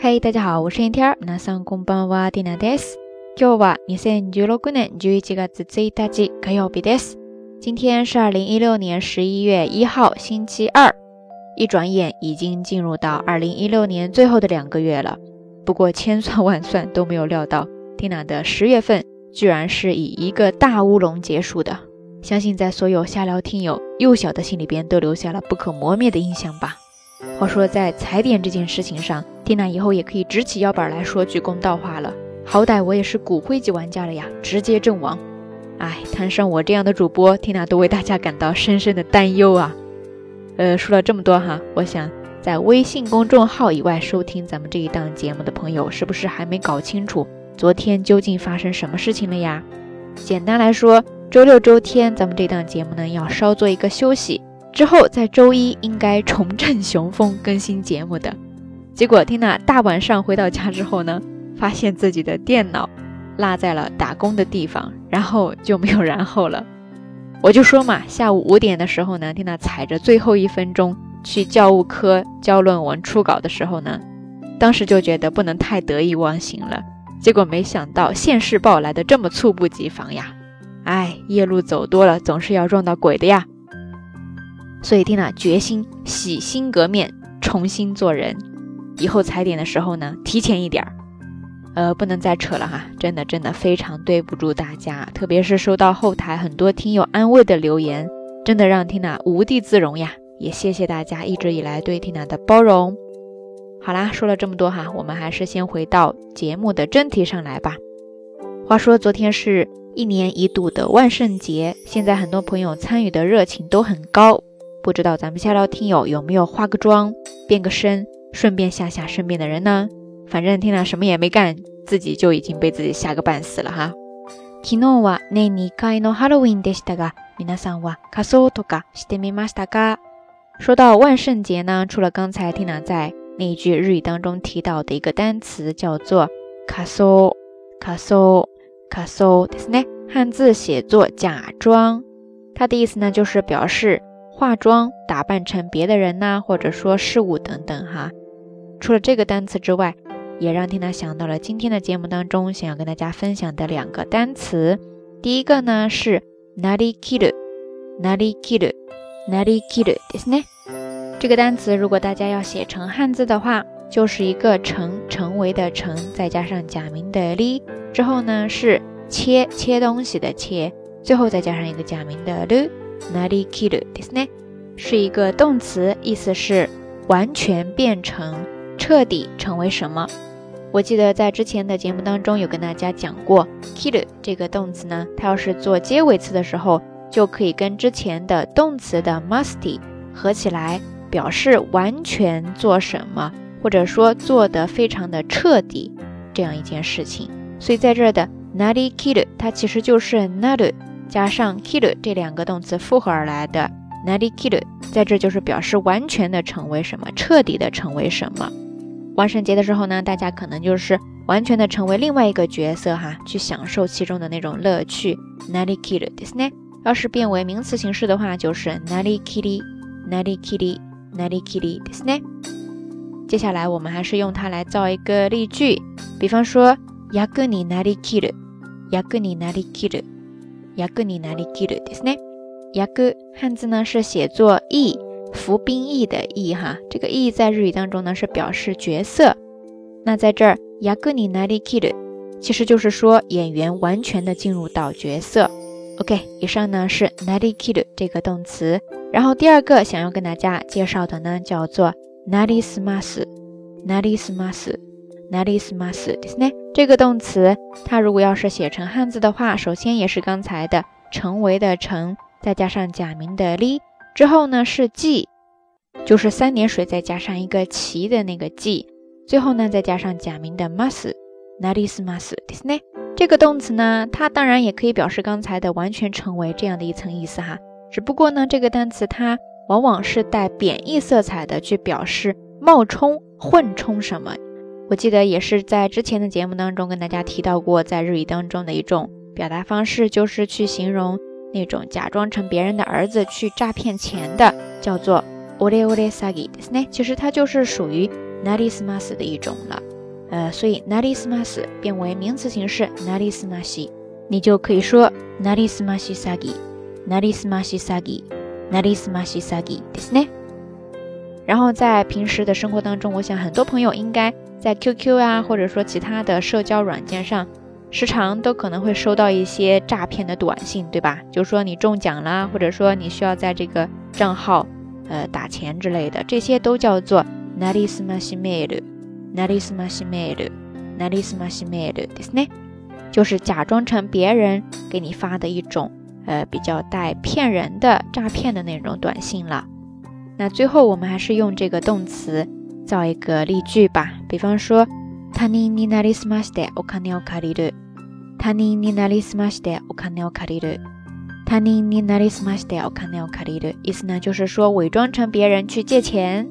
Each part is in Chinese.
嘿，大家好，我是 Inter，皆さんこんばんは、ディナです。今日は二千十六年十一月一日火曜日です。今天是二零一六年十一月一号，星期二。一转眼已经进入到二零一六年最后的两个月了。不过千算万算都没有料到，Tina 的十月份居然是以一个大乌龙结束的。相信在所有下聊听友幼小的心里边都留下了不可磨灭的印象吧。 话说在踩点这件事情上，Tina 以后也可以直起腰板来说句公道话了。好歹我也是骨灰级玩家了呀，直接阵亡。哎，摊上我这样的主播，Tina 都为大家感到深深的担忧啊。呃，说了这么多哈，我想在微信公众号以外收听咱们这一档节目的朋友，是不是还没搞清楚昨天究竟发生什么事情了呀？简单来说，周六周天咱们这档节目呢要稍做一个休息，之后在周一应该重振雄风更新节目的。结果蒂娜大晚上回到家之后呢，发现自己的电脑落在了打工的地方，然后就没有然后了。我就说嘛，下午五点的时候呢，听他踩着最后一分钟去教务科交论文初稿的时候呢，当时就觉得不能太得意忘形了。结果没想到现世报来的这么猝不及防呀！哎，夜路走多了，总是要撞到鬼的呀。所以听娜决心洗心革面，重新做人。以后踩点的时候呢，提前一点儿。呃，不能再扯了哈，真的真的非常对不住大家，特别是收到后台很多听友安慰的留言，真的让 Tina 无地自容呀。也谢谢大家一直以来对 Tina 的包容。好啦，说了这么多哈，我们还是先回到节目的正题上来吧。话说昨天是一年一度的万圣节，现在很多朋友参与的热情都很高，不知道咱们下聊听友有没有化个妆、变个身，顺便吓吓身边的人呢？反正听了什么也没干，自己就已经被自己吓个半死了哈。昨日は年2回のハロウィンでしたが、皆さんは仮装とかしてみましたか？说到万圣节呢，除了刚才 Tina 在那一句日语当中提到的一个单词叫做仮装、仮装、仮装ですね，汉字写作假装，它的意思呢就是表示 化妆、打扮成别的人呐，或者说事物等等哈。除了这个单词之外，也让听娜想到了今天的节目当中想要跟大家分享的两个单词。第一个呢是 nari kiru，nari kiru，nari kiru，ですね。这个单词如果大家要写成汉字的话，就是一个成成为的成，再加上假名的li，之后呢是切切东西的切，最后再加上一个假名的 lu，nari kiru，ですね，是一个动词，意思是完全变成，彻底成为什么。我记得在之前的节目当中有跟大家讲过，kill 这个动词呢，它要是做结尾词的时候，就可以跟之前的动词的 musty 合起来，表示完全做什么，或者说做得非常的彻底这样一件事情。所以在这儿的 nari kill 它其实就是 nari 加上 kill 这两个动词复合而来的 nari kill，在这就是表示完全的成为什么，彻底的成为什么。万圣节的时候呢，大家可能就是完全的成为另外一个角色哈，去享受其中的那种乐趣。Nari kiri ですね。要是变为名词形式的话，就是 Nari kiri，Nari kiri，Nari kiri ですね。接下来我们还是用它来造一个例句，比方说役になりきる，役になりきる， 役になりきるですね。役汉字呢是写作役。服兵役的役哈，这个役在日语当中呢是表示角色。那在这儿，yaguni nari kiru，其实就是说演员完全的进入到角色。OK，以上呢是 nari kiru 这个动词。然后第二个想要跟大家介绍的呢叫做 nari smasu，nari smasu，nari smasu，ですね。这个动词它如果要是写成汉字的话，首先也是刚才的成为的成，再加上假名的li。之后呢是记，就是三点水再加上一个齐的那个记，最后呢再加上假名的 mas，naris mas，ですね。这个动词呢，它当然也可以表示刚才的完全成为这样的一层意思哈。只不过呢，这个单词它往往是带贬义色彩的，去表示冒充、混充什么。 我记得也是在之前的节目当中跟大家提到过，在日语当中的一种表达方式，就是去形容。那种假装成别人的儿子去诈骗钱的，叫做 ore ore sagi，ですね。其实它就是属于 なりすます的一种了。呃，所以なりすます变为名词形式なりすまし，你就可以说なりすまし詐欺，なりすまし詐欺，なりすまし詐欺，ですね。然后在平时的生活当中，我想很多朋友应该 在 QQ 啊，或者说其他的社交软件上，时常都可能会收到一些诈骗的短信，对吧？就说你中奖啦，或者说你需要在这个账号呃打钱之类的，这些都叫做 n a r i s m a s i m e r u n a r i s m a s i m e n a r i s m a s i m，就是假装成别人给你发的一种呃比较带骗人的诈骗的那种短信了。那最后我们还是用这个动词造一个例句吧。比方说，他人になりすましてお金を借りる。他人になりすましてお金を借りる。他人になりすましてお金を借りる。意思呢就是说伪装成别人去借钱。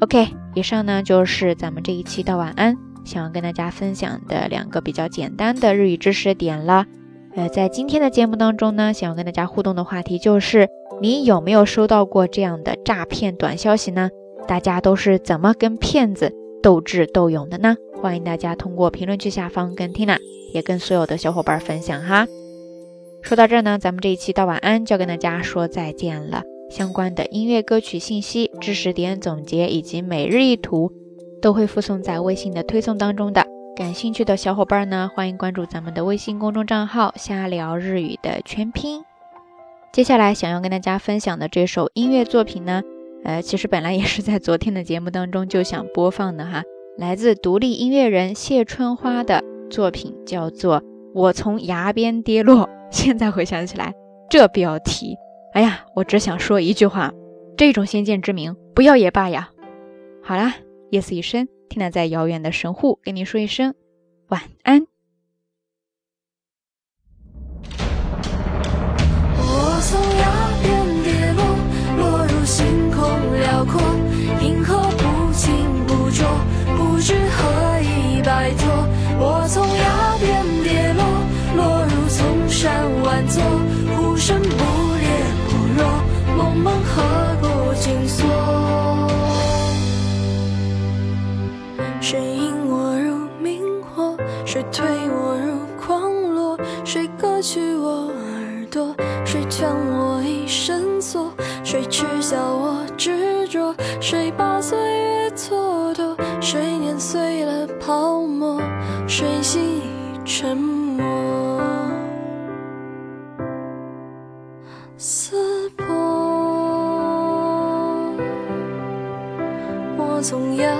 OK，以上呢就是咱们这一期的晚安，想要跟大家分享的两个比较简单的日语知识点了。呃，在今天的节目当中呢，想要跟大家互动的话题就是。你有没有收到过这样的诈骗短消息呢？ 大家都是怎么跟骗子斗智斗勇的呢？欢迎大家通过评论区下方跟 Tina 也跟所有的小伙伴分享哈。说到这儿呢，咱们这一期到晚安就要跟大家说再见了。相关的音乐歌曲信息、知识点总结以及每日一图都会附送在微信的推送当中的。感兴趣的小伙伴呢，欢迎关注咱们的微信公众账号“瞎聊日语”的全拼。接下来想要跟大家分享的这首音乐作品呢，呃，其实本来也是在昨天的节目当中就想播放的哈，来自独立音乐人谢春花的作品叫做《我从崖边跌落》。现在回想起来，这标题，哎呀，我只想说一句话：这种先见之明，不要也罢呀。好啦，夜色已深，听了在遥远的神户跟你说一声晚安。谁引我入明火？谁推我入狂落？谁割去我耳朵？谁将我一生锁？谁耻笑我执着？谁把岁月蹉跎？谁碾碎了泡沫？谁心已沉默？撕破我从崖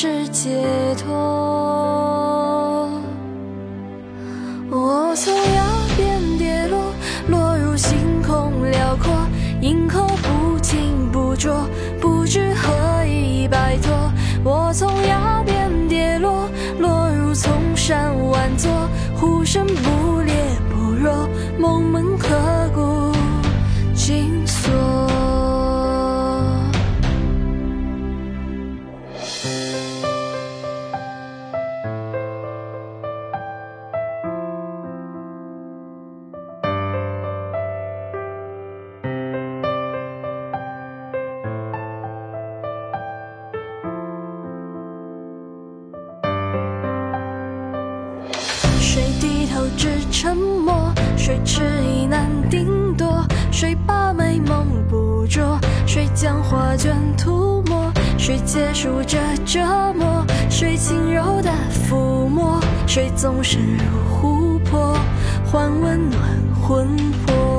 是解脱？我从崖边跌落，落入星空辽阔，银河不清不浊，不知何以摆脱。我从崖边跌落，落入丛山万座，呼声不烈不弱，梦门刻骨紧锁。沉默，谁迟疑难定夺？谁把美梦捕捉？谁将画卷涂抹？谁结束这折磨？谁轻柔的抚摸？谁纵身入湖泊，换温暖魂魄？